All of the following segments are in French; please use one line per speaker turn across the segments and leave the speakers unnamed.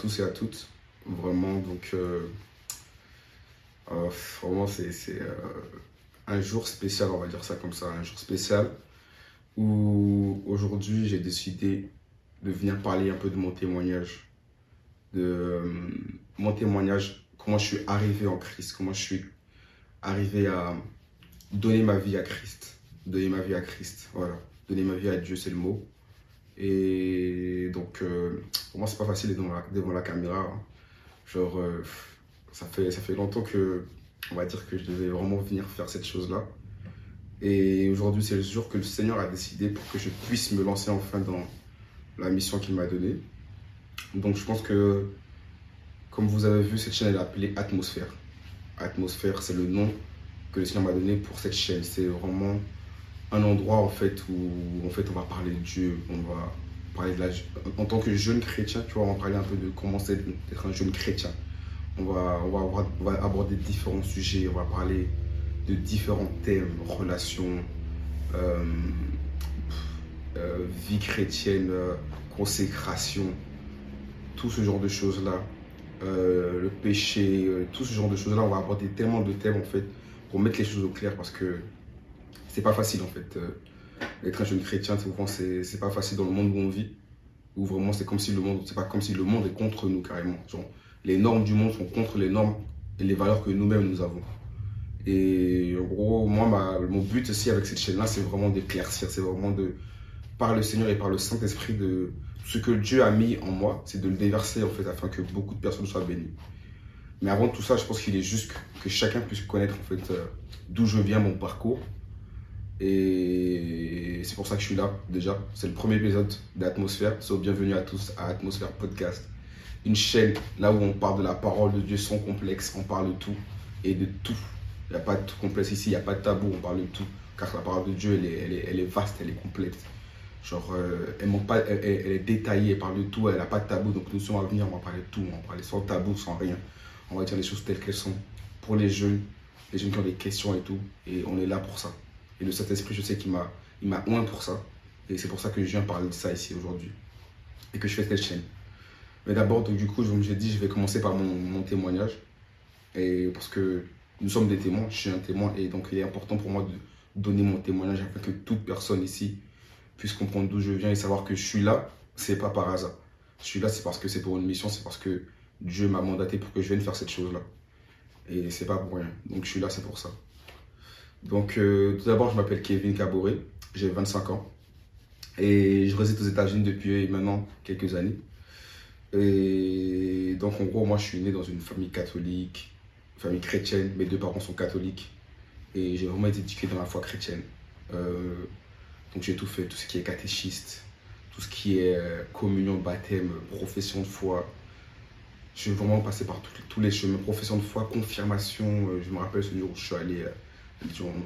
tous et à toutes. Vraiment, donc, euh, euh, vraiment, c'est euh, un jour spécial, on va dire ça comme ça, un jour spécial où aujourd'hui j'ai décidé de venir parler un peu de mon témoignage, de mon témoignage, comment je suis arrivé en Christ, comment je suis arrivé à donner ma vie à Christ, donner ma vie à Christ, voilà, donner ma vie à Dieu, c'est le mot. Et donc, pour moi, c'est pas facile devant devant la caméra. Hein. Genre, euh, ça, fait, ça fait longtemps que, on va dire que je devais vraiment venir faire cette chose-là. Et aujourd'hui, c'est le jour que le Seigneur a décidé pour que je puisse me lancer enfin dans la mission qu'il m'a donnée. Donc, je pense que, comme vous avez vu, cette chaîne est appelée Atmosphère. Atmosphère, c'est le nom que le Seigneur m'a donné pour cette chaîne. C'est vraiment un endroit en fait où en fait on va parler de Dieu, on va en tant que jeune chrétien, tu vois, on va parler un peu de comment c'est d'être un jeune chrétien. On va, on, va aborder différents sujets, on va parler de différents thèmes, relations, euh, euh, vie chrétienne, consécration, tout ce genre de choses-là, euh, le péché, tout ce genre de choses-là, on va aborder tellement de thèmes en fait pour mettre les choses au clair parce que c'est pas facile en fait être un jeune chrétien, c'est pas facile dans le monde où on vit, où vraiment c'est comme si le monde, c'est pas comme si le monde est contre nous carrément. Genre, les normes du monde sont contre les normes et les valeurs que nous-mêmes nous avons. Et en gros, moi, mon but aussi avec cette chaîne-là, c'est vraiment d'éclaircir, c'est vraiment de, par le Seigneur et par le Saint-Esprit, de ce que Dieu a mis en moi, c'est de le déverser en fait, afin que beaucoup de personnes soient bénies. Mais avant tout ça, je pense qu'il est juste que, chacun puisse connaître en fait euh, d'où je viens, mon parcours, et c'est pour ça que je suis là déjà. C'est le premier épisode d'Atmosphère. So, bienvenue à tous à Atmosphère Podcast. Une chaîne là où on parle de la parole de Dieu sans complexe. On parle de tout et de tout. Il n'y a pas de complexe ici, il n'y a pas de tabou, on parle de tout. Car la parole de Dieu, elle est, vaste, elle est complète. Genre, euh, elle, elle, est détaillée, elle parle de tout, elle n'a pas de tabou. Donc nous sommes à venir, on va parler de tout. On va parler sans tabou, sans rien. On va dire les choses telles qu'elles sont. Pour les jeunes, les jeunes qui ont des questions et tout. Et on est là pour ça. Et le Saint-Esprit, je sais qu'il m'a, il oint pour ça. Et c'est pour ça que je viens parler de ça ici aujourd'hui. Et que je fais cette chaîne. Mais d'abord, du coup, je me suis dit, je vais commencer par mon, témoignage. Et parce que nous sommes des témoins, je suis un témoin. Et donc, il est important pour moi de donner mon témoignage afin que toute personne ici puisse comprendre d'où je viens et savoir que je suis là, c'est pas par hasard. Je suis là, c'est parce que c'est pour une mission, c'est parce que Dieu m'a mandaté pour que je vienne faire cette chose-là. Et c'est pas pour rien. Donc, je suis là, c'est pour ça. Donc, euh, tout d'abord, je m'appelle Kevin Caboret, j'ai 25 ans et je réside aux États-Unis depuis maintenant quelques années. Et donc, en gros, moi, je suis né dans une famille catholique, famille chrétienne. Mes deux parents sont catholiques et j'ai vraiment été éduqué dans la foi chrétienne. Euh, donc, j'ai tout fait, tout ce qui est catéchiste, tout ce qui est euh, communion, baptême, profession de foi. Je suis vraiment passé par tous les chemins, profession de foi, confirmation. je me rappelle ce jour où je suis allé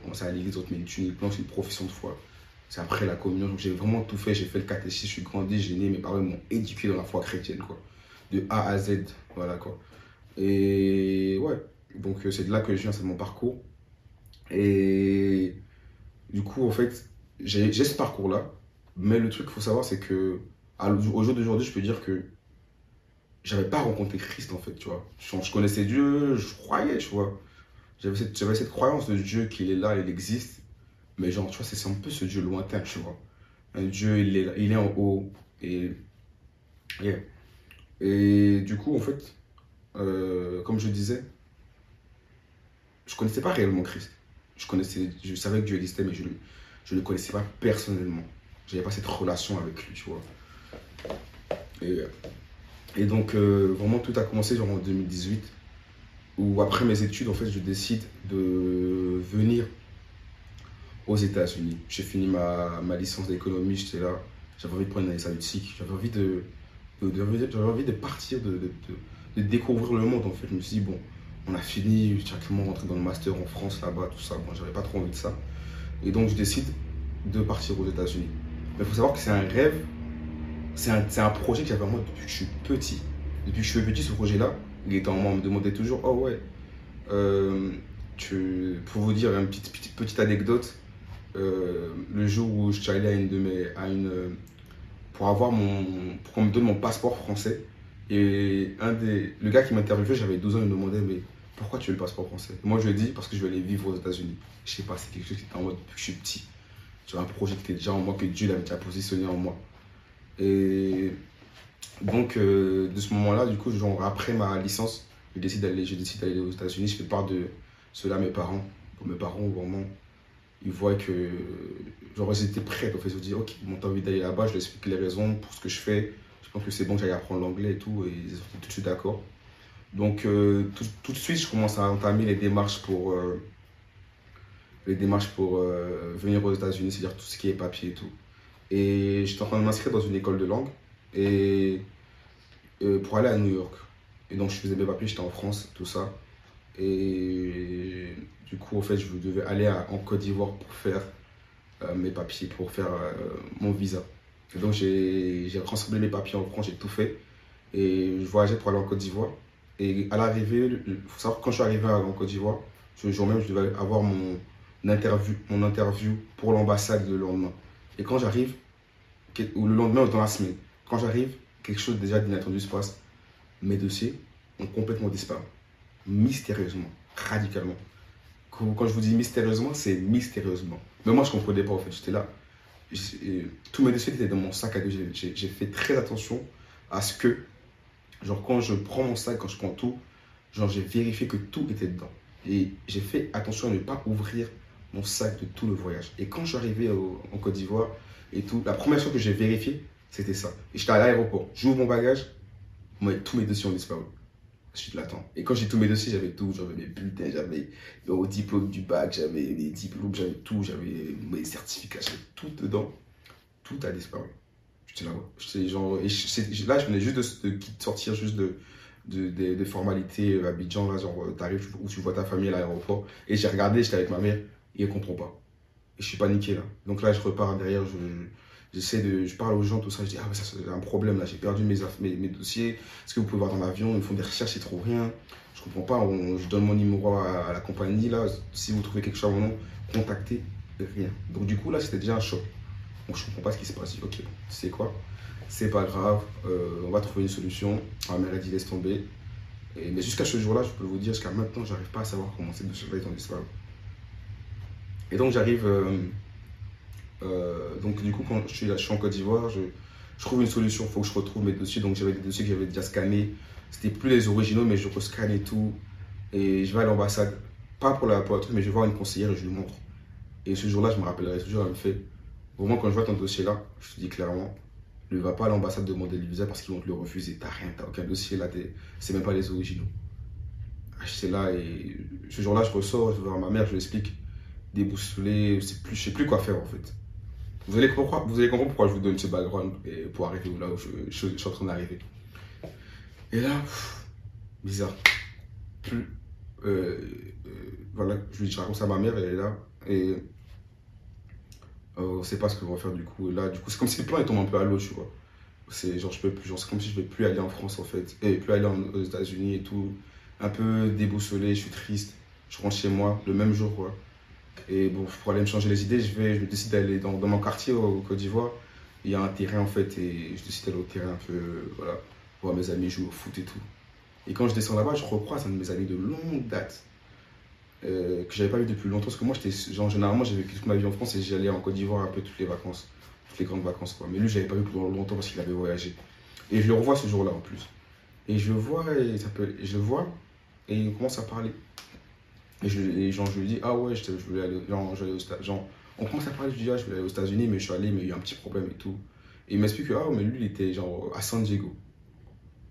on, s'est à l'église, on te met une tunique c'est une profession de foi. C'est après la communion. J'ai vraiment tout fait. J'ai fait le catéchisme, je suis grandi, j'ai né. Mes parents m'ont éduqué dans la foi chrétienne, quoi. De A à Z. Voilà, quoi. Et ouais. Donc, euh, c'est de là que je viens, c'est mon parcours. Et du coup, en fait, j'ai ce parcours-là. Mais le truc qu'il faut savoir, c'est que au jour d'aujourd'hui, je peux dire que j'avais pas rencontré Christ, en fait, tu vois. je connaissais Dieu, je croyais, tu vois. J'avais cette, cette, croyance de Dieu qu'il est là, il existe. Mais genre, tu vois, c'est un peu ce Dieu lointain, tu vois. Un Dieu, il est, il est en haut. Et, et du coup, en fait, euh, comme je disais, je ne connaissais pas réellement Christ. Je, connaissais, je savais que Dieu existait, mais je ne je le connaissais pas personnellement. Je n'avais pas cette relation avec lui, tu vois. Et, et donc, euh, vraiment, tout a commencé en 2018 où après mes études, en fait, je décide de venir aux États-Unis. J'ai fini ma, ma licence d'économie, j'étais là, j'avais envie de prendre une année sabbatique, j'avais envie de, j'avais envie de partir, de, de, de, découvrir le monde en fait. Je me suis dit, bon, on a fini, directement rentré dans le master en France là-bas, tout ça. Bon, j'avais pas trop envie de ça. Et donc, je décide de partir aux États-Unis. Mais il faut savoir que c'est un rêve, c'est un, un, projet que j'avais moi depuis que je suis petit. Depuis que je suis petit, ce projet-là, en moi, on me demandait toujours, oh ouais, euh, pour vous dire une petite, petite, petite anecdote, euh, le jour où je suis allé à une de mes, à une, pour avoir mon, pour qu'on me donne mon passeport français, Et un des, le gars qui m'interviewait, j'avais 12 ans, il me demandait, mais pourquoi tu veux le passeport français? Moi, je lui ai dit, parce que je veux aller vivre aux États-Unis. Je sais pas, c'est quelque chose qui était en mode depuis que je suis petit. J'ai un projet qui était déjà en moi, que Dieu l'avait déjà positionné en moi. Et donc, euh, de ce moment-là, du coup, genre, après ma licence, je décide d'aller, je décide d'aller aux États-Unis. Je fais part de cela à mes parents. Pour mes parents, vraiment, ils voient que genre, ils étaient prêts. En fait, ils se disent, ok, ils m'ont envie d'aller là-bas. Je leur explique les raisons pour ce que je fais. Je pense que c'est bon que j'aille apprendre l'anglais et tout. Et ils sont tout de suite d'accord. Donc, euh, tout, de suite, je commence à entamer les démarches pour, euh, les démarches pour venir aux États-Unis, c'est-à-dire tout ce qui est papier et tout. Et j'étais en train de m'inscrire dans une école de langue et pour aller à New York. Et donc, je faisais mes papiers, j'étais en France, tout ça. Et du coup, en fait, je devais aller en Côte d'Ivoire pour faire mes papiers, pour faire mon visa. Et donc, j'ai rassemblé mes papiers en France, j'ai tout fait. Et je voyageais pour aller en Côte d'Ivoire. Et à l'arrivée, il faut savoir que quand je suis arrivé en Côte d'Ivoire, ce jour même, je devais avoir mon interview, mon interview pour l'ambassade le lendemain. Et quand j'arrive, le lendemain ou dans la semaine, quand j'arrive, quelque chose déjà d'inattendu se passe. Mes dossiers ont complètement disparu. Mystérieusement, radicalement. Quand je vous dis mystérieusement, c'est mystérieusement. Mais moi, je ne comprenais pas en fait. J'étais là. Tous mes dossiers étaient dans mon sac à dos. J'ai fait très attention à ce que Genre, quand je prends mon sac, quand je prends tout, genre, j'ai vérifié que tout était dedans. Et j'ai fait attention à ne pas ouvrir mon sac de tout le voyage. Et quand je suis arrivé en Côte d'Ivoire et tout, la première chose que j'ai vérifié, c'était ça. Et j'étais à l'aéroport, j'ouvre mon bagage, moi, tous mes dossiers ont disparu. Je l'attente. Et quand j'ai tous mes dossiers, j'avais tout. J'avais mes bulletins, j'avais le diplôme du bac, j'avais les diplômes, j'avais tout, j'avais mes certificats, j'avais tout dedans. Tout a disparu. J'étais là, genre, et là, je venais juste de, sortir juste de, de, formalités à Abidjan, là, genre, t'arrives où tu vois ta famille à l'aéroport. Et j'ai regardé, j'étais avec ma mère, et elle comprend pas. Et je suis paniqué, là. Donc là, je repars derrière, je, j'essaie de, je parle aux gens, tout ça, je dis, ah, mais ça, c'est un problème, là, j'ai perdu mes, mes, dossiers. Est-ce que vous pouvez voir dans l'avion, ils font des recherches, ils trouvent rien. Je comprends pas, je donne mon numéro à, la compagnie, là, si vous trouvez quelque chose à mon nom, contactez, rien. Donc du coup, là, c'était déjà un choc. Donc je comprends pas ce qui se passe. Ok, sais quoi? C'est pas grave, euh, on va trouver une solution. Ma mère a dit laisse tomber. Mais jusqu'à ce jour-là, je peux vous dire, jusqu'à maintenant, j'arrive pas à savoir comment ces dossiers ont disparu. Et donc j'arrive. Euh, euh, donc du coup, quand je suis, là, je suis en Côte d'Ivoire, je, trouve une solution. Il faut que je retrouve mes dossiers. Donc j'avais des dossiers que j'avais déjà scannés. C'était plus les originaux, mais je rescanne et tout. Et je vais à l'ambassade. Pas pour la, pour truc, mais je vais voir une conseillère et je lui montre. Et ce jour-là, je me rappellerai toujours, elle me fait moins, quand je vois ton dossier là, je te dis clairement, ne va pas à l'ambassade demander le visa parce qu'ils vont te le refuser. T'as rien, t'as aucun dossier là, c'est même pas les originaux. J'étais là et ce jour-là, je ressors, je vais voir ma mère, je lui explique, déboussolé, je sais plus, sais plus quoi faire en fait. Vous allez, comprendre, vous allez comprendre pourquoi je vous donne ce background et pour arriver là où je, suis en train d'arriver. Et là, bizarre. Plus, euh, euh, voilà, je, je raconte ça à ma mère, elle est là. Et euh, on sait pas ce qu'on va faire du coup. là, du coup, c'est comme si le plan est tombé un peu à l'eau, tu vois. C'est genre, je peux plus, c'est comme si je ne vais plus aller en France en fait, et plus aller aux États-Unis et tout. Un peu déboussolé, je suis triste. Je rentre chez moi le même jour, quoi. Et bon, pour aller me changer les idées, je, vais, je décide d'aller dans, mon quartier au, Côte d'Ivoire. Il y a un terrain en fait, et je décide d'aller au terrain un peu, voilà, voir mes amis jouer au foot et tout. Et quand je descends là-bas, je recroise un de mes amis de longue date euh, que j'avais pas vu depuis longtemps. Parce que moi, j'étais, genre, généralement, j'avais vécu toute ma vie en France et j'allais en Côte d'Ivoire un peu toutes les vacances, toutes les grandes vacances. Quoi. Mais lui, j'avais pas vu pendant longtemps parce qu'il avait voyagé. Et je le revois ce jour-là en plus. Et je le vois, et, ça peut, je le vois, et il commence à parler. Et, je, genre, je lui dis, ah ouais, je, voulais aller, genre, genre, on commence à parler, je lui dis, ah, je voulais aller aux États-Unis, mais je suis allé, mais il y a un petit problème et tout. Et il m'explique que, ah, mais lui, il était genre à San Diego.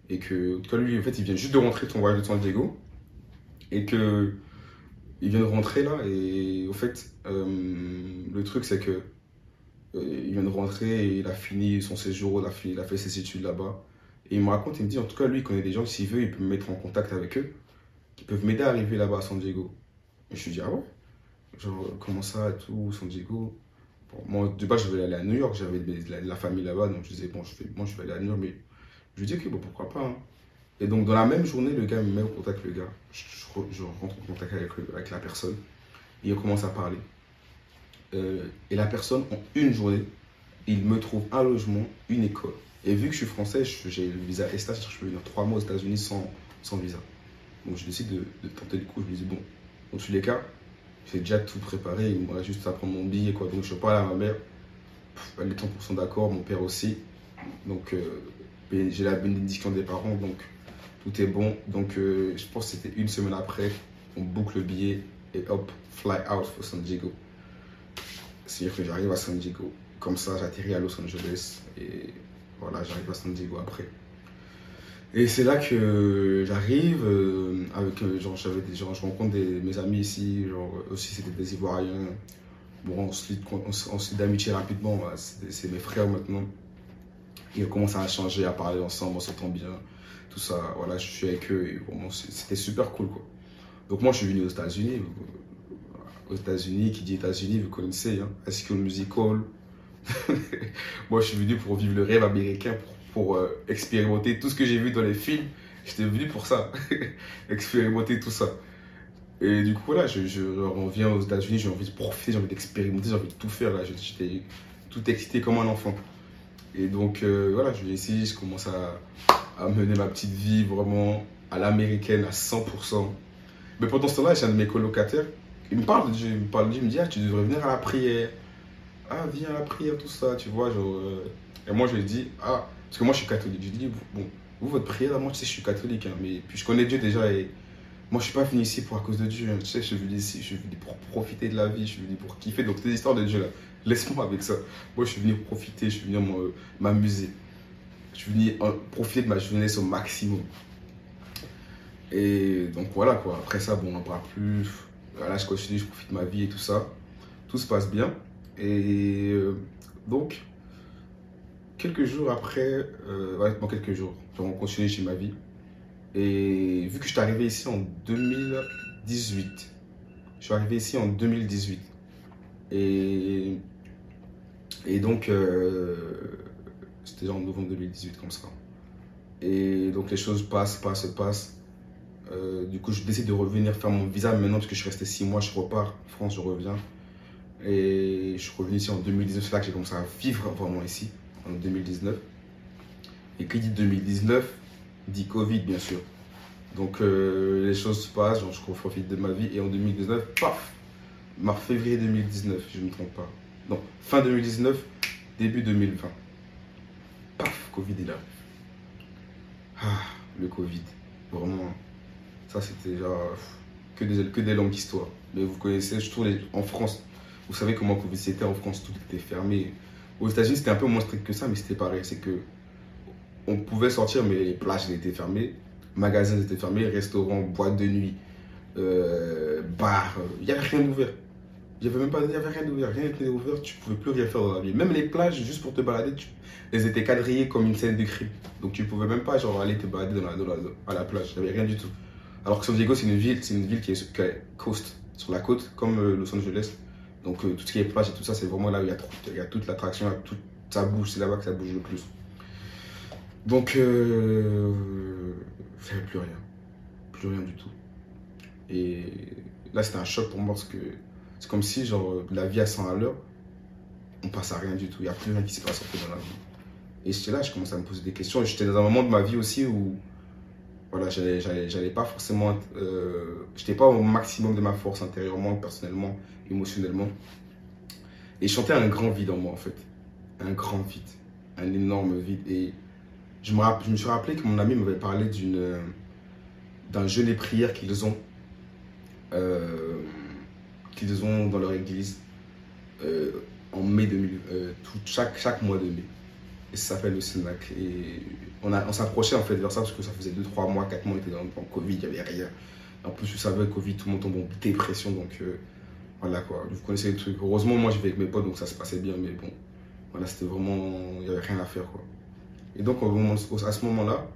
Et que, cas, lui, en fait, il vient juste de rentrer de son voyage de San Diego. Et que il vient de rentrer là et au fait, euh, le truc c'est que euh, il vient de rentrer et il a fini son séjour, il a fait ses études là-bas. Et il me raconte, il me dit en tout cas, lui, il connaît des gens, s'il veut, il peut me mettre en contact avec eux, qui peuvent m'aider à arriver là-bas à San Diego. Et je lui dis, ah ouais Genre, comment ça tout, San Diego? Moi, de base, je voulais aller à New York, j'avais de la, famille là-bas, donc je disais, bon, je, fais, moi, je vais aller à New York, mais je lui dis, ok, bon, pourquoi pas. Hein. Et donc, dans la même journée, le gars me met en contact avec le gars. Je, rentre en contact avec, avec, la personne. Et on commence à parler. Euh, et la personne, en une journée, il me trouve un logement, une école. Et vu que je suis français, j'ai le visa ESTA, je peux venir trois mois aux États-Unis sans, sans visa. Donc je décide de, de, tenter le coup. Je me dis, bon, dans tous les cas, j'ai déjà tout préparé. Il me juste à prendre mon billet. Quoi. Donc je parle à ma mère. elle est 100% d'accord, mon père aussi. Donc euh, j'ai la bénédiction des parents. Donc tout est bon. Donc euh, je pense que c'était une semaine après. On boucle le billet et hop, fly out for San Diego. C'est-à-dire que j'arrive à San Diego. Comme ça, j'atterris à Los Angeles. Et voilà, j'arrive à San Diego après. Et c'est là que j'arrive euh, avec euh, genre j'avais gens, je rencontre des, mes amis ici, genre aussi c'était des Ivoiriens. On se lie, d'amitié rapidement, c'est mes frères maintenant. Ils commencent à changer, à parler ensemble, on s'entend bien, tout ça. Voilà, je suis avec eux et c'était super cool quoi. Donc moi je suis venu aux États-Unis. Aux États-Unis, qui dit États-Unis, vous connaissez, hein, High School Musical, Moi, je suis venu pour vivre le rêve américain, euh, expérimenter tout ce que j'ai vu dans les films. J'étais venu pour ça, expérimenter tout ça. Et du coup, voilà, je, je reviens aux États-Unis, j'ai envie de profiter, j'ai envie d'expérimenter, j'ai envie de tout faire. Là, j'étais tout excité comme un enfant. Et donc, euh, voilà, je vais ici, je commence à, mener ma petite vie vraiment à l'américaine à 100%. Mais pendant ce temps-là, j'ai un de mes colocataires, il me parle il me parle me dit, ah, tu devrais venir à la prière ah, viens à la prière, tout ça, tu vois. Genre, euh. Et moi, je lui dis, ah, parce que moi, je suis catholique. Je dis, bon, vous, votre prière, moi, tu sais, je suis catholique, hein, mais puis je connais Dieu déjà et moi, je suis pas venu ici pour à cause de Dieu. Hein, tu sais, je suis venu ici, je suis venu pour profiter de la vie, je suis venu pour kiffer. Donc, ces histoires de Dieu là, laisse-moi avec ça. Moi, je suis venu profiter, je suis venu m'amuser. Je suis venu profiter de ma jeunesse au maximum. Et donc, voilà quoi. Après ça, bon, on parle plus. Là, je continue, je profite de ma vie et tout ça. Tout se passe bien. Et euh, donc, quelques jours après, euh, ouais, quelques jours, on continue chez ma vie. Et vu que je suis arrivé ici en 2018, je suis arrivé ici en 2018. Et, et donc, euh, c'était en novembre 2018 comme ça. Et donc les choses passent, passent, passent. du coup, je décide de revenir faire mon visa maintenant parce que je suis resté six mois, je repars en France, je reviens. Et je suis revenu ici en 2019, c'est là que j'ai commencé à vivre vraiment ici, en 2019. Et qui dit 2019 dit Covid, bien sûr. Donc euh, les choses se passent, je profite de ma vie. Et en 2019, paf Mars, février 2019, je ne me trompe pas. Non, fin 2019, début 2020. Paf, Covid est là. Ah, le Covid. Vraiment, ça c'était genre que des, que des longues histoires. Mais vous connaissez, je trouve, en France, vous savez comment Covid c'était en France, tout était fermé. Aux États-Unis, c'était un peu moins strict que ça, mais c'était pareil. C'est que on pouvait sortir, mais les plages étaient fermées, magasins étaient fermés, restaurants, boîtes de nuit, euh, bars, il n'y avait rien d'ouvert. Il n'y avait même pas, y avait rien d'ouvert, rien n'était ouvert, tu pouvais plus rien faire dans la vie. Même les plages, juste pour te balader, tu, elles étaient quadrillées comme une scène de crime. Donc tu pouvais même pas genre aller te balader dans la, à la plage, il n'y avait rien du tout. Alors que San Diego, c'est une ville, c'est une ville qui est, qui est coast, sur la côte, comme euh, Los Angeles. Donc euh, tout ce qui est plage et tout ça, c'est vraiment là où il y a, il y a toute l'attraction, tout, ça bouge, c'est là-bas que ça bouge le plus. Donc, euh, plus rien. Plus rien du tout. Et là, c'était un choc pour moi parce que c'est comme si, genre, la vie à 100 à l'heure, on passe à rien du tout. Il n'y a plus rien qui se passe dans la vie. Et j'étais là, je commençais à me poser des questions. J'étais dans un moment de ma vie aussi où, voilà, j'allais pas forcément, euh, j'étais pas au maximum de ma force intérieurement, personnellement émotionnellement. Et je un grand vide en moi, en fait. Un grand vide. Un énorme vide. Et je me, je me suis rappelé que mon ami m'avait parlé d'un jeûne et prière qu'ils ont, euh, qu'ils ont dans leur église euh, en mai 2000, euh, tout, chaque, chaque mois de mai. Et ça s'appelle le Sénac. Et on, s'approchait en fait vers ça parce que ça faisait 2-3 mois, 4 mois, on était dans, le Covid, il n'y avait rien. En plus, je savais, Covid, tout le monde tombe en dépression. Donc, voilà quoi, vous connaissez le truc. Heureusement, moi, je vais avec mes potes, donc ça se passait bien, mais bon, voilà, c'était vraiment. Il n'y avait rien à faire quoi. Et donc, à ce moment-là,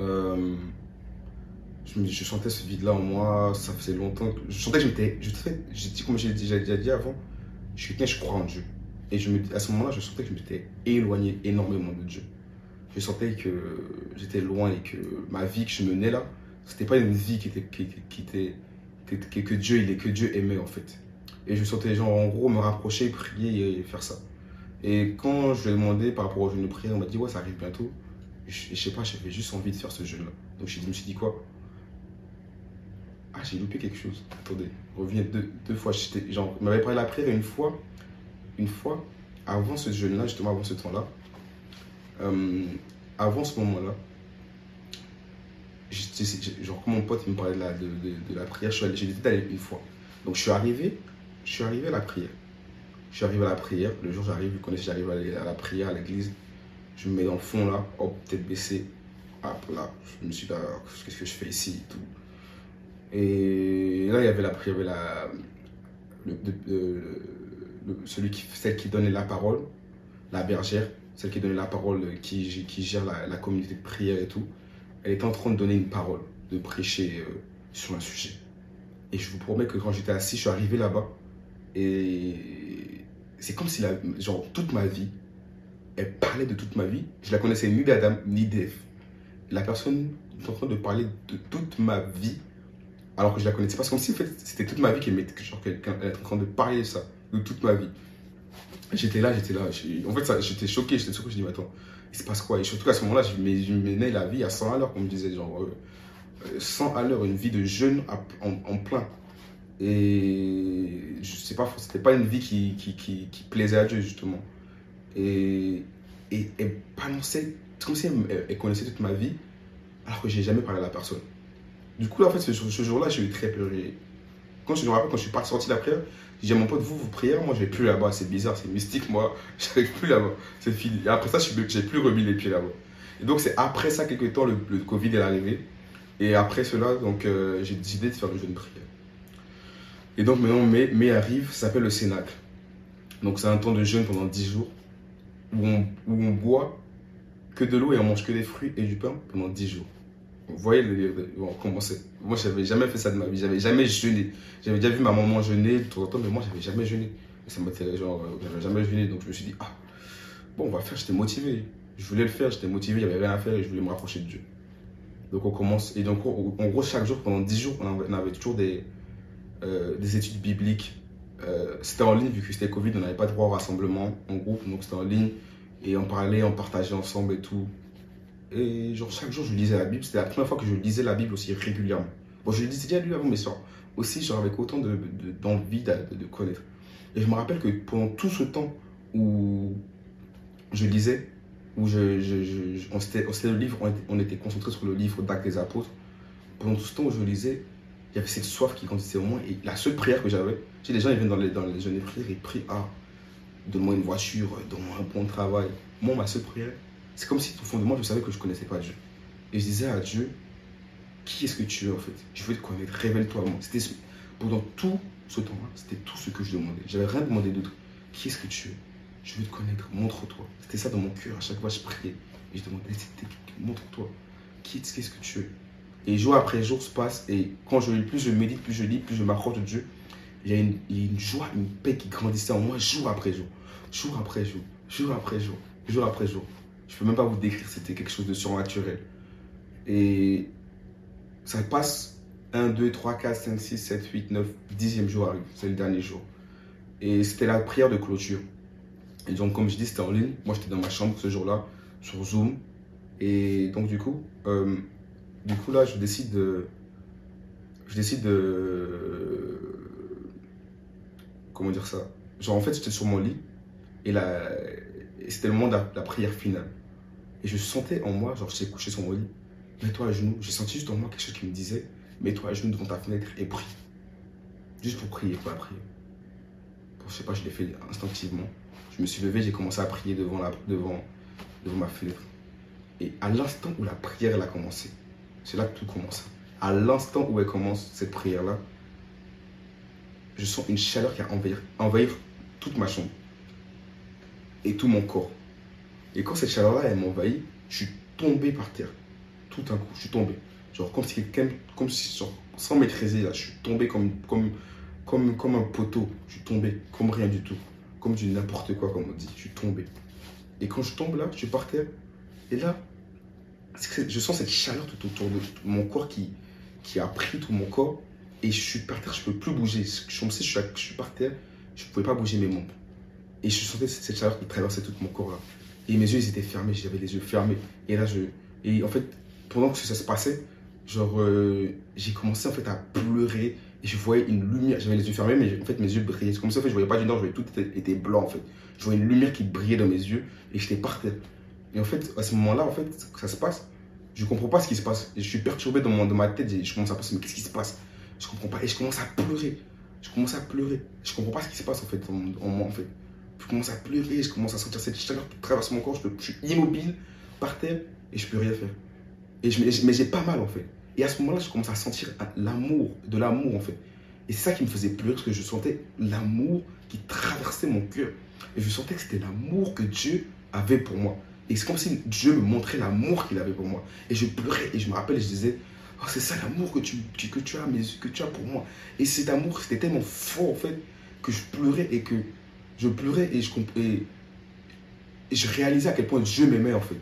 euh, je, je, sentais ce vide-là en moi, ça faisait longtemps. Que, je sentais que j'étais. J'ai dit, comme j'ai déjà, dit avant, je suis quelqu'un, je crois en Dieu. Et je me, à ce moment-là, je sentais que je m'étais éloigné énormément de Dieu. Je sentais que j'étais loin et que ma vie que je menais là, c'était pas une vie qui était, qui était que, que, Dieu, il est, que Dieu aimait en fait. Et je sentais gens en gros me rapprocher, prier et faire ça. Et quand je lui ai demandé par rapport au jeûne de prière, on m'a dit ouais, ça arrive bientôt. Je, je sais pas, j'avais juste envie de faire ce jeûne-là. Donc je me suis dit quoi? Ah, j'ai loupé quelque chose. Attendez, revenez deux, deux fois. Genre, il m'avait parlé de la prière une fois, une fois, avant ce jeûne-là, justement avant ce temps-là, euh, avant ce moment-là, genre quand mon pote me parlait de la, prière, j'ai décidé d'aller une fois. Donc je suis arrivé, je suis arrivé à la prière. Je suis arrivé à la prière. Le jour j'arrive, vous connaissez, j'arrive à la prière, à l'église. Je me mets dans le fond là, hop, tête baissée. Hop là, je me suis dit, qu'est-ce que je fais ici et tout. Et là, il y avait la prière, celui qui, celle qui donnait la parole, la bergère, celle qui donnait la parole, qui, qui gère la, communauté de prière et tout. Elle était en train de donner une parole, de prêcher euh, sur un sujet. Et je vous promets que quand j'étais assis, je suis arrivé là-bas. Et c'est comme si, la, genre, toute ma vie, elle parlait de toute ma vie. Je la connaissais ni d'Adam, ni d'Eve. La personne est en train de parler de toute ma vie, alors que je la connaissais pas. C'est comme si en fait, c'était toute ma vie qu'elle était en train de parler de ça, de toute ma vie. J'étais là, j'étais là. En fait, j'étais choqué. J'étais choqué. Je dis, attends, il se passe quoi? Et surtout à ce moment-là, je menais la vie à 100 à l'heure, comme je disais, genre 100 euh, à l'heure, une vie de jeune en, plein. Et je sais pas, c'était pas une vie qui, plaisait à Dieu, justement. Et, et elle balançait, comme si elle, connaissait toute ma vie, alors que j'ai jamais parlé à la personne. Du coup, en fait, ce, jour-là, j'ai eu très peur. Quand je me rappelle, quand je suis parti sorti de la prière, j'ai mon pote, vous, vous priez, moi, je vais plus là-bas. C'est bizarre, c'est mystique, moi. Vais plus là-bas. C'est fini. Et après ça, je n'ai plus remis les pieds là-bas. Et donc, c'est après ça, quelques temps, le, Covid est arrivé. Et après cela, donc, euh, j'ai décidé de faire le jeûne prière. Et donc, maintenant, mai, mai arrive, ça s'appelle le Cénacle. Donc, c'est un temps de jeûne pendant 10 jours où on, où on boit que de l'eau et on mange que des fruits et du pain pendant 10 jours. Vous voyez comment c'est. Moi, je n'avais jamais fait ça de ma vie. J'avais jamais jeûné. J'avais déjà vu ma maman jeûner de temps en temps, mais moi, j'avais jamais jeûné. Ça genre, euh, j'avais jamais jeûné. Donc, je me suis dit, ah, bon, on va faire. J'étais motivé. Je voulais le faire, j'étais motivé, avait rien à faire et je voulais me rapprocher de Dieu. Donc, on commence. Et donc, en gros, chaque jour, pendant 10 jours, on avait, toujours des, euh, des études bibliques. Euh, c'était en ligne, vu que c'était Covid, on n'avait pas droit au rassemblement en groupe, donc c'était en ligne. Et on parlait, on partageait ensemble et tout. Et genre, chaque jour, je lisais la Bible. C'était la première fois que je lisais la Bible aussi régulièrement. Bon, je le déjà lu avant, mais soeurs. Aussi, genre, avec autant d'envie de, de, de, connaître. Et je me rappelle que pendant tout ce temps où je lisais, où je, je, je on, c'était, le livre, on était, concentré sur le livre d'Actes des Apôtres. Pendant tout ce temps où je lisais, il y avait cette soif qui grandissait au moins. Et la seule prière que j'avais, tu sais, les gens, ils viennent dans les, dans les jeunes prières et prient Ah, donne-moi une voiture, donne-moi un bon travail. Moi, ma seule prière, c'est comme si au fond de moi, je savais que je ne connaissais pas Dieu. Et je disais à Dieu, qui est-ce que tu es en fait? Je veux te connaître, révèle-toi moi. C'était pendant tout ce temps-là, c'était tout ce que je demandais. J'avais rien demandé d'autre. Qui est-ce que tu es? Je veux te connaître, montre-toi. C'était ça dans mon cœur. À chaque fois, je priais et je demandais, montre-toi. Qui est-ce que tu es? Et jour après jour se passe et quand je lis, plus je médite, plus je lis, plus je m'approche de Dieu, il y a une joie, une paix qui grandissait en moi jour après jour, jour après jour, jour après jour, jour après jour. Je peux même pas vous décrire, c'était quelque chose de surnaturel. Et ça passe 1, 2, 3, 4, 5, 6, 7, 8, 9, 10e jour arrive. C'est le dernier jour. Et c'était la prière de clôture. Et donc, comme je dis, c'était en ligne. Moi, j'étais dans ma chambre ce jour-là, sur Zoom. Et donc, du coup, euh, du coup, là, je décide de. Je décide de. Comment dire ça? Genre, en fait, j'étais sur mon lit. Et c'était le moment de la prière finale. Et je sentais en moi, genre j'étais couché sur mon lit, mets-toi à genoux. J'ai senti juste en moi quelque chose qui me disait, mets-toi à genoux devant ta fenêtre et prie. Juste pour prier, pour la prier. Je sais pas, je l'ai fait instinctivement. Je me suis levé, j'ai commencé à prier devant, la, devant, devant ma fenêtre. Et à l'instant où la prière a commencé, c'est là que tout commence. À l'instant où elle commence, cette prière-là, je sens une chaleur qui a envahir, envahir toute ma chambre et tout mon corps. Et quand cette chaleur-là, elle m'envahit, je suis tombé par terre. Tout un coup, je suis tombé. Genre comme si quelqu'un, comme si, sans maîtriser, là, je suis tombé comme, comme, comme, comme un poteau. Je suis tombé comme rien du tout. Comme du n'importe quoi, comme on dit. Je suis tombé. Et quand je tombe là, je suis par terre. Et là, je sens cette chaleur tout autour de mon corps qui, qui a pris tout mon corps. Et je suis par terre, je ne peux plus bouger. Je, je, suis, je suis par terre, je ne pouvais pas bouger mes membres. Et je sentais cette chaleur qui traversait tout mon corps là. Et mes yeux, ils étaient fermés, j'avais les yeux fermés. Et là, je. Et en fait, pendant que ça se passait, genre, euh, j'ai commencé en fait à pleurer. Et je voyais une lumière. J'avais les yeux fermés, mais en fait, mes yeux brillaient. Comme ça, en fait, je voyais pas du nord, je voyais tout était, blanc en fait. Je voyais une lumière qui brillait dans mes yeux et j'étais par terre. Et en fait, à ce moment-là, en fait, ça se passe. Je comprends pas ce qui se passe. Je suis perturbé dans, mon, dans ma tête. Et je commence à penser, mais qu'est-ce qui se passe? Je comprends pas. Et je commence à pleurer. Je commence à pleurer. Je comprends pas ce qui se passe en fait en fait. Je commence à pleurer, je commence à sentir cette chaleur qui traverse mon corps. Je, suis immobile par terre et je peux rien faire. Et je, mais j'ai pas mal en fait. Et à ce moment-là, je commence à sentir l'amour, de l'amour en fait. Et c'est ça qui me faisait pleurer parce que je sentais l'amour qui traversait mon cœur. Et je sentais que c'était l'amour que Dieu avait pour moi. Et c'est comme si Dieu me montrait l'amour qu'il avait pour moi. Et je pleurais et je me rappelle, je disais, oh, c'est ça l'amour que tu, que, tu as, que tu as pour moi. Et cet amour, c'était tellement fort en fait, que je pleurais et que je pleurais et je, et, et je réalisais à quel point Dieu m'aimait en fait.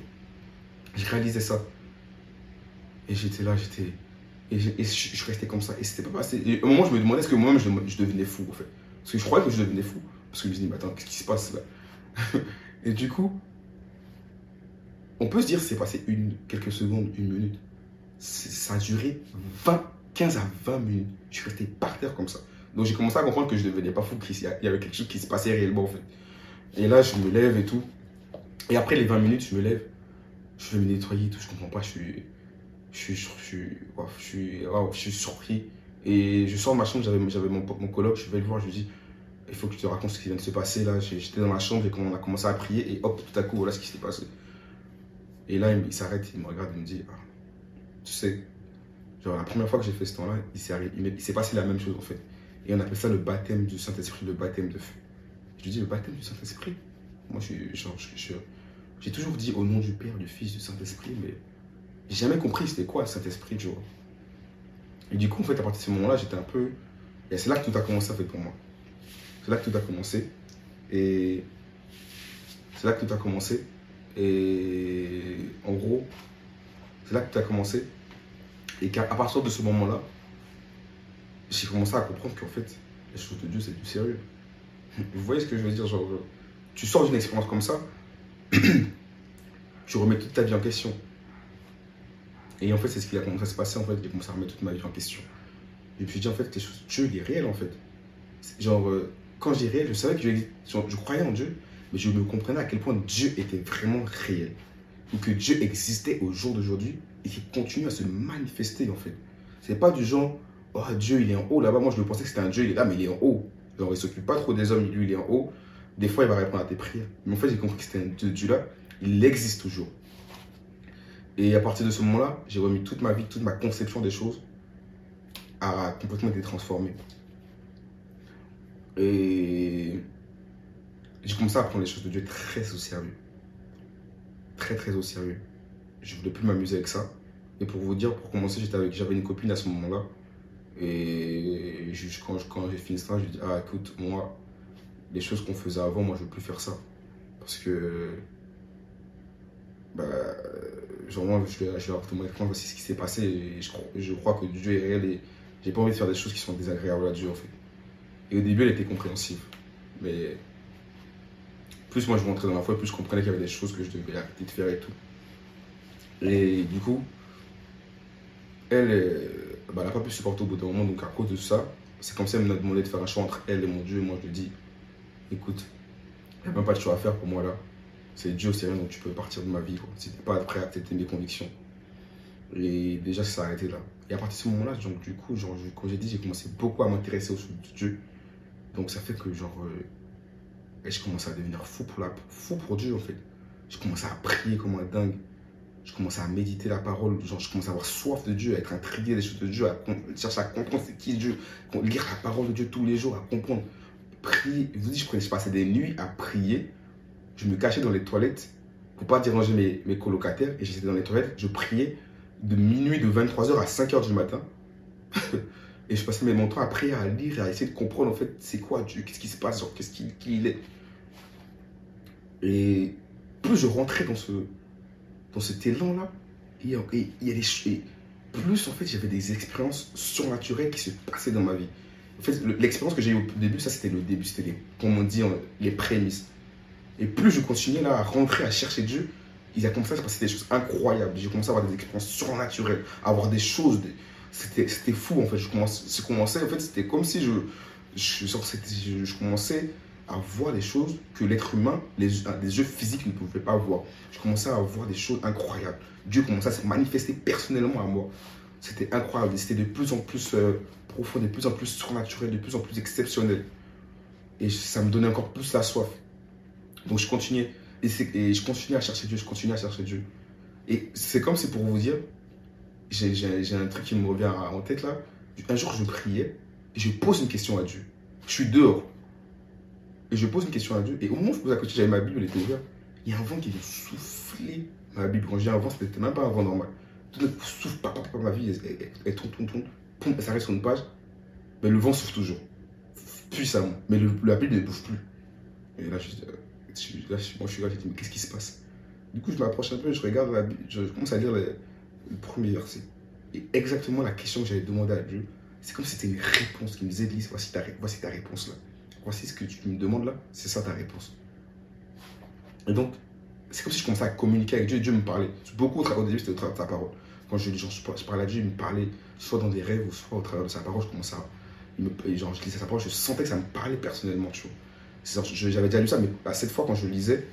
Je réalisais ça. Et j'étais là, j'étais. Et, je, restais comme ça. Et c'était pas passé. Au moment je me demandais est-ce que moi-même je, devenais fou en fait. Parce que je croyais que je devenais fou. Parce que je me disais, mais attends, qu'est-ce qui se passe là? Et du coup, on peut se dire c'est passé une, quelques secondes, une minute. Ça a duré 20, 15 à 20 minutes. Je suis resté par terre comme ça. Donc j'ai commencé à comprendre que je ne devenais pas fou, qu'il y avait quelque chose qui se passait réellement en fait. Et là, je me lève et tout. Et après les 20 minutes, je me lève. Je vais me nettoyer et tout. Je comprends pas. Je suis, je suis, je suis, surpris. Et je sors de ma chambre. J'avais, mon coloc. Je vais le voir. Je lui dis il faut que je te raconte ce qui vient de se passer là. J'étais dans ma chambre et quand on a commencé à prier, et hop, tout à coup, voilà ce qui s'est passé. Et là, il, s'arrête, il me regarde, il me dit, ah, tu sais, genre la première fois que j'ai fait ce temps-là, il s'est passé la même chose en fait. Et on appelle ça le baptême du Saint-Esprit, le baptême de feu. Je lui dis, le baptême du Saint-Esprit? Moi, je j'ai toujours dit au nom du Père, du Fils, du Saint-Esprit, mais j'ai jamais compris c'était quoi le Saint-Esprit, tu vois. Et du coup, en fait, à partir de ce moment-là, j'étais un peu. Et c'est là que tout a commencé à faire pour moi. C'est là que tout a commencé. Et c'est là que tout a commencé. Et en gros, c'est là que tout a commencé. Et qu'à partir de ce moment-là, j'ai commencé à comprendre qu'en fait, les choses de Dieu, c'est du sérieux. Vous voyez ce que je veux dire Genre, tu sors d'une expérience comme ça, tu remets toute ta vie en question. Et en fait, c'est ce qui a commencé à se passer. En fait, j'ai commencé à remettre toute ma vie en question. Et puis, je dis en fait, les choses, Dieu, il est réel en fait. Genre, euh, quand j'ai réel, je savais que je, je croyais en Dieu, mais je me comprenais à quel point Dieu était vraiment réel. Ou que Dieu existait au jour d'aujourd'hui et qu'il continue à se manifester en fait. C'est pas du genre, oh Dieu il est en haut là-bas. Moi je me pensais que c'était un Dieu, il est là, mais il est en haut. Genre il s'occupe pas trop des hommes, lui il est en haut. Des fois il va répondre à tes prières. Mais en fait j'ai compris que c'était un Dieu là, il existe toujours. Et à partir de ce moment-là, j'ai remis toute ma vie, toute ma conception des choses a complètement été transformée. Et j'ai commencé à prendre les choses de Dieu très au sérieux. Très, très au sérieux. Je voulais plus m'amuser avec ça. Et pour vous dire, pour commencer, j'avais une copine à ce moment-là. Et quand, quand j'ai fini ça, je lui ai dit Ah, écoute, moi, les choses qu'on faisait avant, moi, je veux plus faire ça. Parce que. Bah, genre, moi, je vais, te montrer voici ce qui s'est passé. Et je, je crois que Dieu est réel et j'ai pas envie de faire des choses qui sont désagréables à Dieu, en fait. Et au début, elle était compréhensive. Mais plus moi je rentrais dans la foi, plus je comprenais qu'il y avait des choses que je devais arrêter de faire et tout. Et du coup, elle, euh, bah, n'a pas pu supporter au bout d'un moment, donc à cause de ça, c'est comme si elle m'a demandé de faire un choix entre elle et mon Dieu. Et moi je lui dis, écoute, il n'y a même pas de choix à faire pour moi là. C'est Dieu, c'est rien, donc tu peux partir de ma vie. Si tu n'es pas prêt à accepter mes convictions. Et déjà, ça s'est arrêté là. Et à partir de ce moment-là, du coup, genre, comme j'ai dit, j'ai commencé beaucoup à m'intéresser au de Dieu. Donc ça fait que genre euh, je commençais à devenir fou pour, la, fou pour Dieu, en fait. Je commençais à prier comme un dingue. Je commençais à méditer la parole. Genre, je commençais à avoir soif de Dieu, à être intrigué des choses de Dieu, à chercher à comprendre c'est qui Dieu. Lire la parole de Dieu tous les jours, à comprendre. Prier. Je vous dis, je, passais des nuits à prier. Je me cachais dans les toilettes pour pas déranger mes, mes colocataires. Et j'étais dans les toilettes. Je priais de minuit, de 23h à 5h du matin. Et je passais mon temps à prier, à lire, à essayer de comprendre en fait c'est quoi Dieu, qu'est-ce qui se passe, qu'est-ce qu'il qui il est. Et plus je rentrais dans, ce, dans cet élan-là, et, y a des, plus en fait j'avais des expériences surnaturelles qui se passaient dans ma vie. En fait, l'expérience que j'ai eue au début, ça c'était le début, c'était les, comme on dit, les prémices. Et plus je continuais là à rentrer, à chercher Dieu, il a commencé à se passer des choses incroyables. J'ai commencé à avoir des expériences surnaturelles, à avoir des choses. C'était fou en fait. Je commençais, commençais en fait, c'était comme si je, je, je, je, commençais à voir des choses que l'être humain, les, les yeux physiques ne pouvaient pas voir. Je commençais à voir des choses incroyables. Dieu commençait à se manifester personnellement à moi. C'était incroyable. C'était de plus en plus euh, profond, de plus en plus surnaturel, de plus en plus exceptionnel. Et ça me donnait encore plus la soif. Donc je continuais. Et, et je continuais à chercher Dieu, je continuais à chercher Dieu. Et c'est comme c'est pour vous dire, j'ai un truc qui me revient en tête là. Un jour, je priais et je pose une question à Dieu. Je suis dehors. Et je pose une question à Dieu. Et au moment où je pose la question, j'avais ma Bible, elle était ouverte. Il y a un vent qui vient souffler ma Bible. Quand je dis un vent, c'était même pas un vent normal. Tout le souffle, papa, papa, ma vie, elle, tourne, tourne, tourne. Poum, elle s'arrête sur une page. Mais le vent souffle toujours. Puissamment. Mais la Bible ne bouge plus. Et là, je, là, moi, je suis là, je dis, mais qu'est-ce qui se passe? Du coup, je m'approche un peu, je regarde la Bible, je commence à lire le, premier verset. Et exactement la question que j'avais demandé à Dieu, c'est comme si c'était une réponse qui me disait, voici voici ta réponse là. Voici ce que tu me demandes là, c'est ça ta réponse. Et donc, c'est comme si je commençais à communiquer avec Dieu Dieu me parlait. Beaucoup au début, c'était au travers de sa parole. Quand je, genre, je, parlais à Dieu, il me parlait soit dans des rêves ou soit au travers de sa parole. Je commençais à. Me, genre, je lisais sa parole, je sentais que ça me parlait personnellement, tu vois. J'avais déjà lu ça, mais à cette fois, quand je lisais,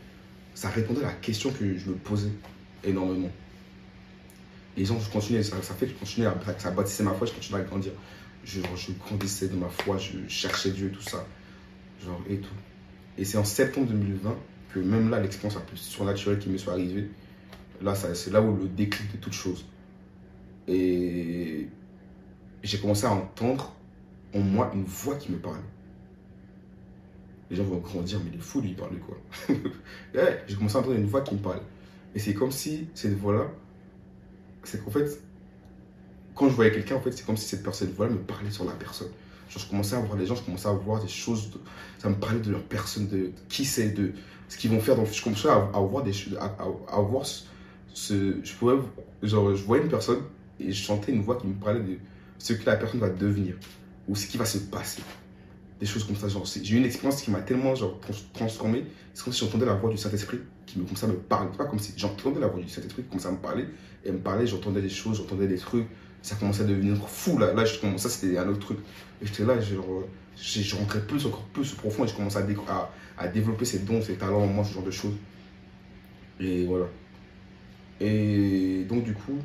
ça répondait à la question que je me posais énormément. Et genre, je continuais, ça, fait que je continuais, à, ça bâtissait ma foi, je continuais à grandir. Je, je grandissais de ma foi, je cherchais Dieu, tout ça. Genre, et tout. Et c'est en septembre 2020 que même là, l'expérience la plus surnaturelle qui me soit arrivée, là, c'est là où le déclic de toute chose. Et j'ai commencé à entendre en moi une voix qui me parlait. Les gens vont grandir, mais il est fou, lui, il parle de quoi? Ouais, J'ai commencé à entendre une voix qui me parle. Et c'est comme si cette voix-là, c'est qu'en fait, quand je voyais quelqu'un, en fait, c'est comme si cette personne, voix me parlait sur la personne. Genre, je commençais à voir des gens, je commençais à voir des choses, ça me parlait de leur personne, de qui c'est, de ce qu'ils vont faire. Donc, je commençais à, voir des choses, à, à, voir ce, je pouvais, genre, je voyais une personne et je chantais une voix qui me parlait de ce que la personne va devenir ou ce qui va se passer. Des choses comme ça. Genre, j'ai eu une expérience qui m'a tellement genre, transformé. C'est comme si j'entendais la voix du Saint-Esprit qui me commençait à me. Pas comme si j'entendais la voix du Saint-Esprit qui commençait à me parler. Et me parlait, j'entendais des choses, j'entendais des trucs. Ça commençait à devenir fou. Là, là je, ça, c'était un autre truc. Et j'étais là, genre, je rentrais plus, encore plus profond et je commençais à, développer ces dons, ces talents en moi, ce genre de choses. Et voilà. Et donc, du coup,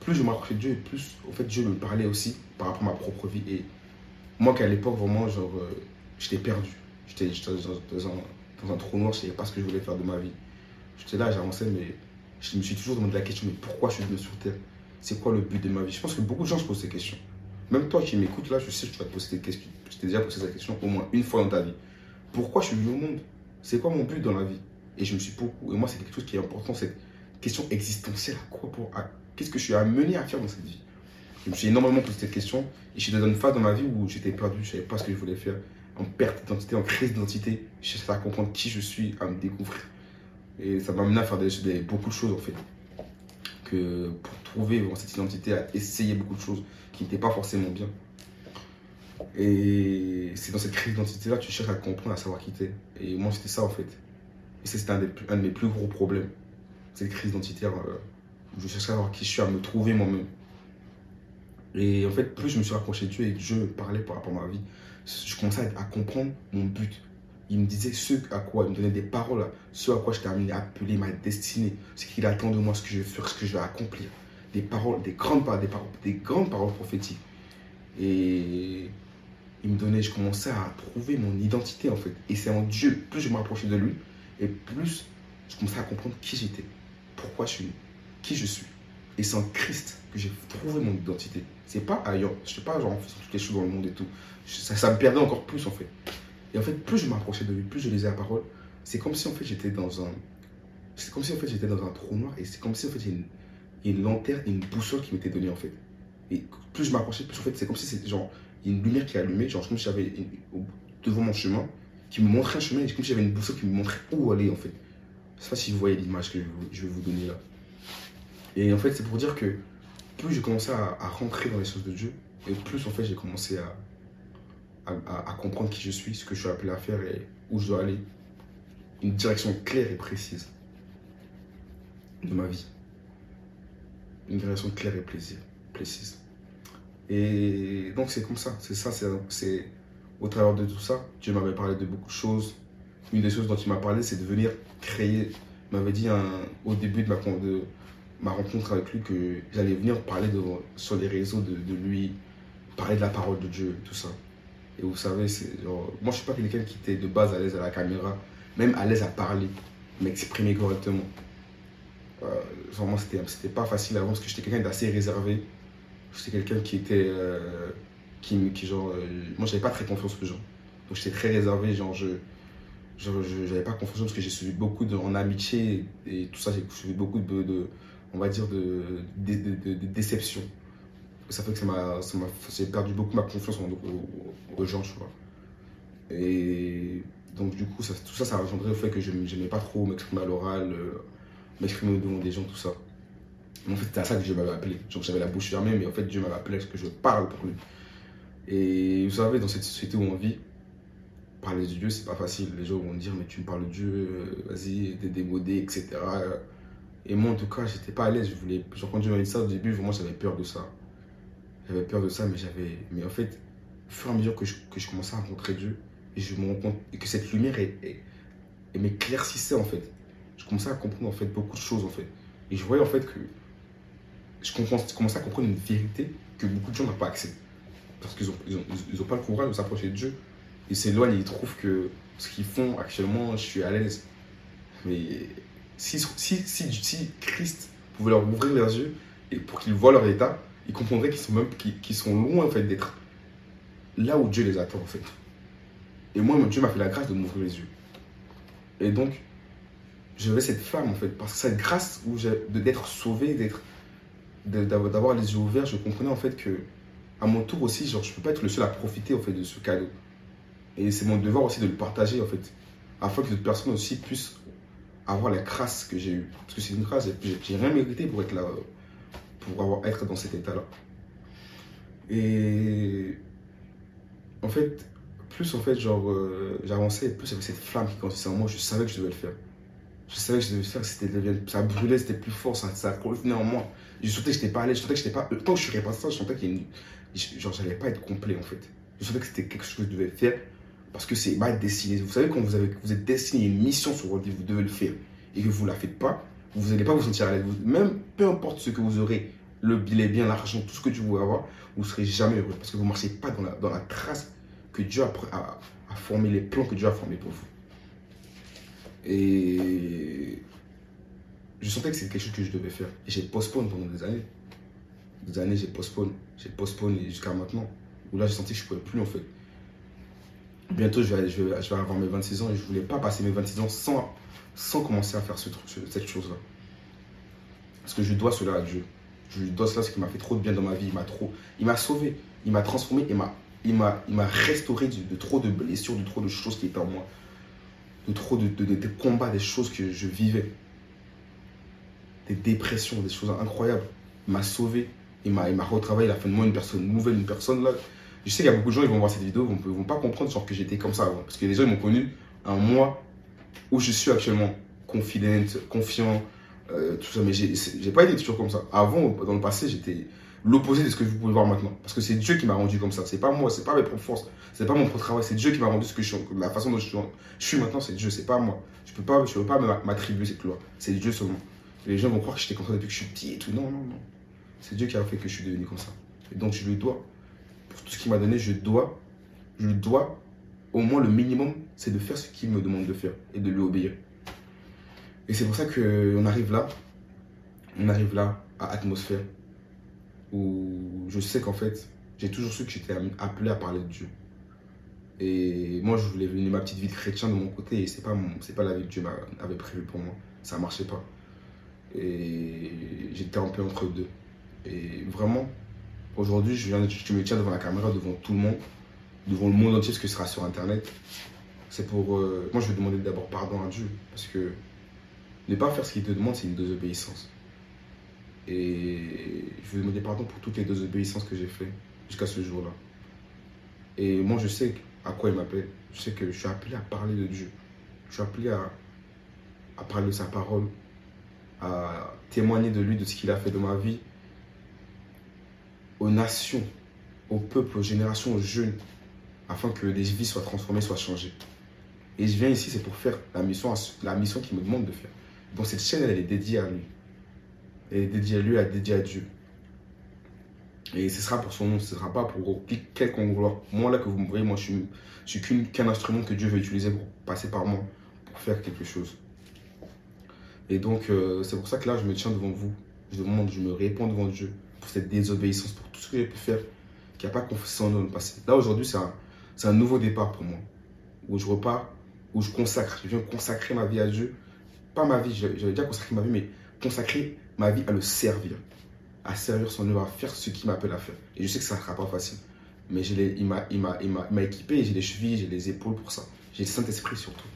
plus je m'approchais de Dieu, et plus, fait, Dieu me parlait aussi par rapport à ma propre vie. Et moi, qu'à l'époque, vraiment, genre, euh, j'étais perdu. J'étais dans, un, dans un trou noir, je ne savais pas ce que je voulais faire de ma vie. J'étais là, j'avançais, mais je me suis toujours demandé la question, mais pourquoi je suis venu sur Terre? C'est quoi le but de ma vie? Je pense que beaucoup de gens se posent ces questions. Même toi qui m'écoutes là, je sais que tu vas te poser cette question. Tu t'es déjà posé cette question au moins une fois dans ta vie. Pourquoi je suis venu au monde? C'est quoi mon but dans la vie? Et je me suis beaucoup. Et moi, c'est quelque chose qui est important, cette question existentielle. Quoi Qu'est-ce que je suis amené à faire dans cette vie? Je me suis énormément posé cette question. Et je suis dans une phase dans ma vie où j'étais perdu, je ne savais pas ce que je voulais faire. En perte d'identité, en crise d'identité. Je cherchais à comprendre qui je suis, à me découvrir. Et ça m'a amené à faire des, beaucoup de choses en fait. Que pour trouver cette identité, à essayer beaucoup de choses qui n'étaient pas forcément bien. Et c'est dans cette crise d'identité-là que tu cherches à comprendre, à savoir qui t'es. Et moi, c'était ça en fait. Et c'était un, de mes plus gros problèmes. Cette crise identitaire euh, je cherchais à savoir qui je suis, à me trouver moi-même. Et en fait, plus je me suis rapproché de Dieu et que Dieu parlait par rapport à ma vie, je commençais à, comprendre mon but. Il me disait ce à quoi, il me donnait des paroles, ce à quoi je amené à appeler ma destinée, ce qu'il attend de moi, ce que je vais faire, ce que je vais accomplir des paroles, des grandes paroles, des, paroles, des grandes paroles prophétiques. Et il me donnait, je commençais à trouver mon identité en fait. Et c'est en Dieu, plus je m'approchais de lui, et plus je commençais à comprendre qui j'étais, pourquoi je suis, qui je suis. Et c'est en Christ que j'ai trouvé mon identité. C'est pas ailleurs. Je sais pas, genre, en faisant toutes les choses dans le monde et tout. Ça, me perdait encore plus en fait. Et en fait, plus je m'approchais de lui, plus je lisais la parole, c'est comme si en fait j'étais dans un. C'est comme si en fait j'étais dans un trou noir et c'est comme si en fait j'ai une une lanterne une boussole qui m'était donnée en fait. Et plus je m'approchais, plus en fait, c'est comme si c'était genre une lumière qui allumait, genre comme si j'avais devant mon chemin, qui me montrait un chemin, et comme si j'avais une boussole qui me montrait où aller en fait. Je sais pas si vous voyez l'image que je vais vous donner là. Et en fait, c'est pour dire que plus j'ai commencé à, rentrer dans les choses de Dieu, et plus en fait j'ai commencé à, à, comprendre qui je suis, ce que je suis appelé à faire et où je dois aller. Une direction claire et précise de ma vie. Une direction claire et précise. Et donc c'est comme ça, c'est ça, c'est au travers de tout ça, Dieu m'avait parlé de beaucoup de choses. Une des choses dont il m'a parlé, c'est de venir créer, il m'avait dit au début de ma, rencontre avec lui que j'allais venir parler sur les réseaux de, de lui, parler de la parole de Dieu, tout ça. Et vous savez, genre, moi je suis pas quelqu'un qui était de base à l'aise à la caméra, même à l'aise à parler, m'exprimer correctement. Euh, c'était, pas facile avant parce que j'étais quelqu'un d'assez réservé. J'étais quelqu'un qui était. Euh, qui, qui, genre. Euh, moi, j'avais pas très confiance aux gens. Donc, j'étais très réservé. Genre, je. j'avais pas confiance parce que j'ai suivi beaucoup de, en amitié et tout ça, j'ai suivi beaucoup de, on va dire, de, de, de, de déception ça fait que ça m'a, j'ai perdu beaucoup ma confiance aux, gens, tu vois. Et donc, du coup, tout ça, ça a engendré le fait que je n'aimais pas trop m'exprimer à l'oral, euh, m'exprimer devant des gens, tout ça. En fait, c'était à ça que Dieu m'avait appelé. Genre, j'avais la bouche fermée, mais en fait, Dieu m'avait appelé parce que je parle pour lui. Et vous savez, dans cette société où on vit, parler de Dieu, c'est pas facile. Les gens vont dire, mais tu me parles de Dieu, euh, vas-y, t'es démodé, etc. Et moi, en tout cas, j'étais pas à l'aise. Je voulais, genre, quand Dieu m'a dit ça au début, vraiment, j'avais peur de ça. J'avais peur de ça, mais j'avais. Mais en fait, au fur et à mesure que je, que je commençais à rencontrer Dieu, et je me rends compte que cette lumière m'éclaircissait en fait. Je commençais à comprendre en fait beaucoup de choses en fait. Et je voyais en fait que je, commençais à comprendre une vérité que beaucoup de gens n'ont pas accès. Parce qu'ils n'ont ont, ils ont pas le courage de s'approcher de Dieu. Ils s'éloignent, ils trouvent que ce qu'ils font actuellement, je suis à l'aise. Mais si, si, si, si Christ pouvait leur ouvrir leurs yeux et pour qu'ils voient leur état, ils comprendraient qu'ils sont, sont loin en fait, d'être là où Dieu les attend en fait. Et moi, Dieu m'a fait la grâce de m'ouvrir les yeux. Et donc, j'avais cette flamme en fait, parce que cette grâce où d'être sauvé, d'être, d'avoir les yeux ouverts, je comprenais en fait que à mon tour aussi, genre, je ne peux pas être le seul à profiter en fait de ce cadeau. Et c'est mon devoir aussi de le partager en fait, afin que d'autres personnes aussi puissent avoir la grâce que j'ai eue. Parce que c'est une grâce, j'ai rien mérité pour être là pour avoir, être dans cet état-là. Et en fait, plus en fait, genre, euh, j'avançais, plus avec cette flamme qui grandissait en moi, je savais que je devais le faire. Je savais que je devais le faire, c'était, ça brûlait, c'était plus fort, ça, ça revenait en moi. Je sentais que je n'étais pas allé, je sentais que je n'étais pas. Tant que je suis repassé ça, je sentais a une. Genre, j'allais pas être complet en fait. Je sentais que c'était quelque chose que je devais faire parce que c'est mal destiné. Vous savez, quand vous, avez, vous êtes destiné une mission sur votre vie, vous devez le faire et que vous ne la faites pas, vous n'allez pas vous sentir à l'aise. Même peu importe ce que vous aurez, le billet bien, l'argent, tout ce que tu veux avoir, vous ne serez jamais heureux parce que vous ne marchez pas dans la, dans la trace que Dieu a, formé, les plans que Dieu a formés pour vous. Et je sentais que c'est quelque chose que je devais faire. Et j'ai postpone pendant des années. Des années, j'ai postpone. J'ai postpone jusqu'à maintenant. Où là, j'ai senti que je ne pouvais plus en fait. Bientôt, je vais, je, vais, je vais avoir mes 26 ans et je ne voulais pas passer mes 26 ans sans, sans commencer à faire ce, cette chose-là. Parce que je dois cela à Dieu. Je lui dois cela parce qu'il m'a fait trop de bien dans ma vie. Il m'a trop, il m'a sauvé, il m'a transformé, il m'a, il m'a, restauré de, trop de blessures, de trop de choses qui étaient en moi, de trop de, de, combats, des choses que je vivais, des dépressions, des choses incroyables. Il m'a sauvé, il m'a, il m'a retravaillé, il a fait de moi une personne nouvelle, une personne là. Je sais qu'il y a beaucoup de gens qui vont voir cette vidéo, ils ne vont pas comprendre genre, que j'étais comme ça avant. Parce que les gens m'ont connu un mois où je suis actuellement confident, confiant, euh, tout ça. Mais j'ai pas été toujours comme ça. Avant, dans le passé, j'étais l'opposé de ce que vous pouvez voir maintenant. Parce que c'est Dieu qui m'a rendu comme ça. C'est pas moi, c'est pas mes propres forces, c'est pas mon propre travail. C'est Dieu qui m'a rendu ce que je suis. La façon dont je suis, maintenant, c'est Dieu, c'est pas moi. Je peux pas, je peux pas m'attribuer cette gloire. C'est Dieu seulement. les gens vont croire que j'étais comme ça depuis que je suis petit et tout. Non, non, non. C'est Dieu qui a fait que je suis devenu comme ça. Et donc je lui dois. Pour tout ce qu'il m'a donné, je dois. Je dois. Au moins le minimum, c'est de faire ce qu'il me demande de faire et de lui obéir. Et c'est pour ça qu'on arrive là, on arrive là à Atmosphère, où je sais qu'en fait, j'ai toujours su que j'étais appelé à parler de Dieu. Et moi, je voulais venir ma petite vie de chrétien de mon côté, et c'est pas, pas la vie que Dieu avait prévue pour moi. Ça marchait pas. Et j'étais un peu entre deux. Et vraiment, aujourd'hui, je, je me tiens devant la caméra, devant tout le monde, devant le monde entier, ce que sera sur Internet. C'est pour. Euh, moi, je vais demander d'abord pardon à Dieu, parce que ne pas faire ce qu'il te demande, c'est une désobéissance. Et je veux demander pardon pour toutes les désobéissances que j'ai faites jusqu'à ce jour-là. Et moi, je sais à quoi il m'appelle. Je sais que je suis appelé à parler de Dieu. Je suis appelé à, parler de sa parole, à témoigner de lui, de ce qu'il a fait de ma vie, aux nations, aux peuples, aux générations, aux jeunes, afin que les vies soient transformées, soient changées. Et je viens ici, c'est pour faire la mission qu'il me demande de faire. Donc cette chaîne, elle est dédiée à lui. Elle est dédiée à lui, elle est dédiée à Dieu. Et ce sera pour son nom, ce ne sera pas pour quelconque gloire. Moi, là que vous me voyez, moi, je suis, suis qu'un instrument que Dieu veut utiliser pour passer par moi, pour faire quelque chose. Et donc, euh, c'est pour ça que là, je me tiens devant vous. Je demande, je me réponds devant Dieu pour cette désobéissance, pour tout ce que j'ai pu faire, qui n'a pas confessé en dans le passé. Là, aujourd'hui, c'est un, un, nouveau départ pour moi, où je repars, où je consacre, je viens consacrer ma vie à Dieu. Pas ma vie, j'avais déjà consacré ma vie, mais consacrer ma vie à le servir, à servir son œuvre, à faire ce qu'il m'appelle à faire. Et je sais que ça ne sera pas facile, mais il m'a équipé, j'ai les chevilles, j'ai les épaules pour ça. J'ai le Saint-Esprit surtout.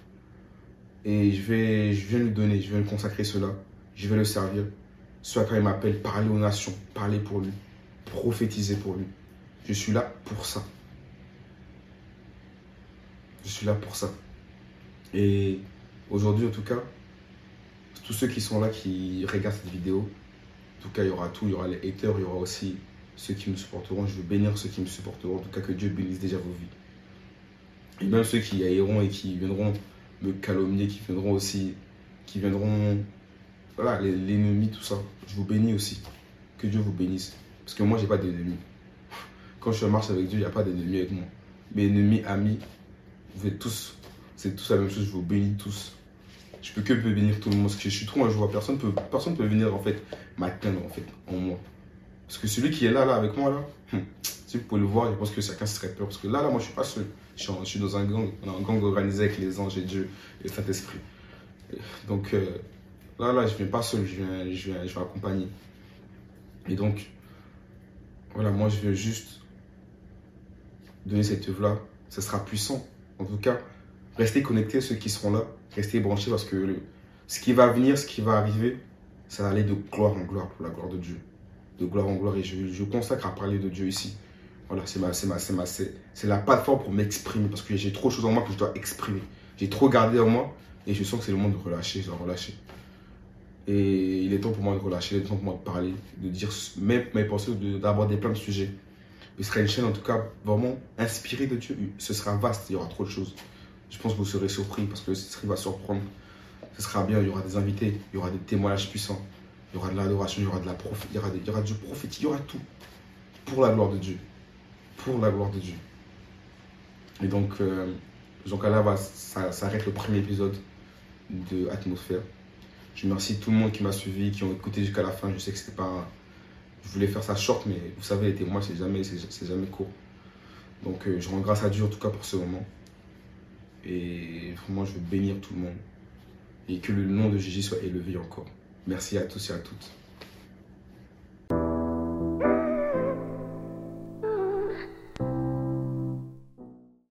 Et je, vais, je viens lui donner, je vais lui consacrer cela. Je vais le servir. Soit quand il m'appelle, parler aux nations, parler pour lui, prophétiser pour lui. Je suis là pour ça. Je suis là pour ça. Et aujourd'hui, en tout cas, tous ceux qui sont là, qui regardent cette vidéo, en tout cas, il y aura tout. Il y aura les haters, il y aura aussi ceux qui me supporteront. Je veux bénir ceux qui me supporteront. En tout cas, que Dieu bénisse déjà vos vies. Et même ceux qui haïront et qui viendront me calomnier, qui viendront aussi, qui viendront, voilà, l'ennemi, tout ça. Je vous bénis aussi. Que Dieu vous bénisse. Parce que moi, j'ai pas d'ennemis. Quand je marche avec Dieu, il n'y a pas d'ennemis avec moi. Mes ennemis, amis, vous êtes tous, c'est tous la même chose. Je vous bénis tous. Je peux que bénir tout le monde. Parce que je suis trop un joie. Personne peut, personne peut venir, en fait, m'atteindre, en fait, en moi. Parce que celui qui est là, là, avec moi, là, hum, si vous pouvez le voir, je pense que chacun serait peur. Parce que là, là, moi, je suis pas seul. Je suis, dans un gang, un gang organisé avec les anges et Dieu et Saint-Esprit. Donc euh, là, là, je viens pas seul, je viens, je viens, je viens accompagner. Et donc, voilà, moi, je veux juste donner cette œuvre-là. Ce sera puissant. En tout cas, restez connectés, ceux qui seront là. Restez branchés parce que ce qui va venir, ce qui va arriver, ça va aller de gloire en gloire pour la gloire de Dieu. De gloire en gloire. Et je, consacre à parler de Dieu ici. Voilà, c'est ma, c'est ma, c'est ma, c'est la plateforme pour m'exprimer parce que j'ai trop de choses en moi que je dois exprimer. J'ai trop gardé en moi et je sens que c'est le moment de relâcher, je dois relâcher. Et il est temps pour moi de relâcher, il est temps pour moi de parler, de dire mes, mes pensées, d'aborder plein de sujets. Ce sera une chaîne en tout cas vraiment inspirée de Dieu. Ce sera vaste, il y aura trop de choses. Je pense que vous serez surpris parce que ce va surprendre. Ce sera bien, il y aura des invités, il y aura des témoignages puissants, il y aura de l'adoration, il y aura de la prophétie, il y aura, aura du prophétique, il y aura tout pour la gloire de Dieu pour la gloire de Dieu. Et donc, euh, donc là, ça s'arrête le premier épisode de Atmosphère. Je remercie tout le monde qui m'a suivi, qui ont écouté jusqu'à la fin. Je sais que c'était pas. Je voulais faire ça short, mais vous savez, les témoins, c'est jamais, jamais court. Donc, euh, je rends grâce à Dieu en tout cas pour ce moment. Et vraiment, je veux bénir tout le monde. Et que le nom de Jésus soit élevé encore. Merci à tous et à toutes.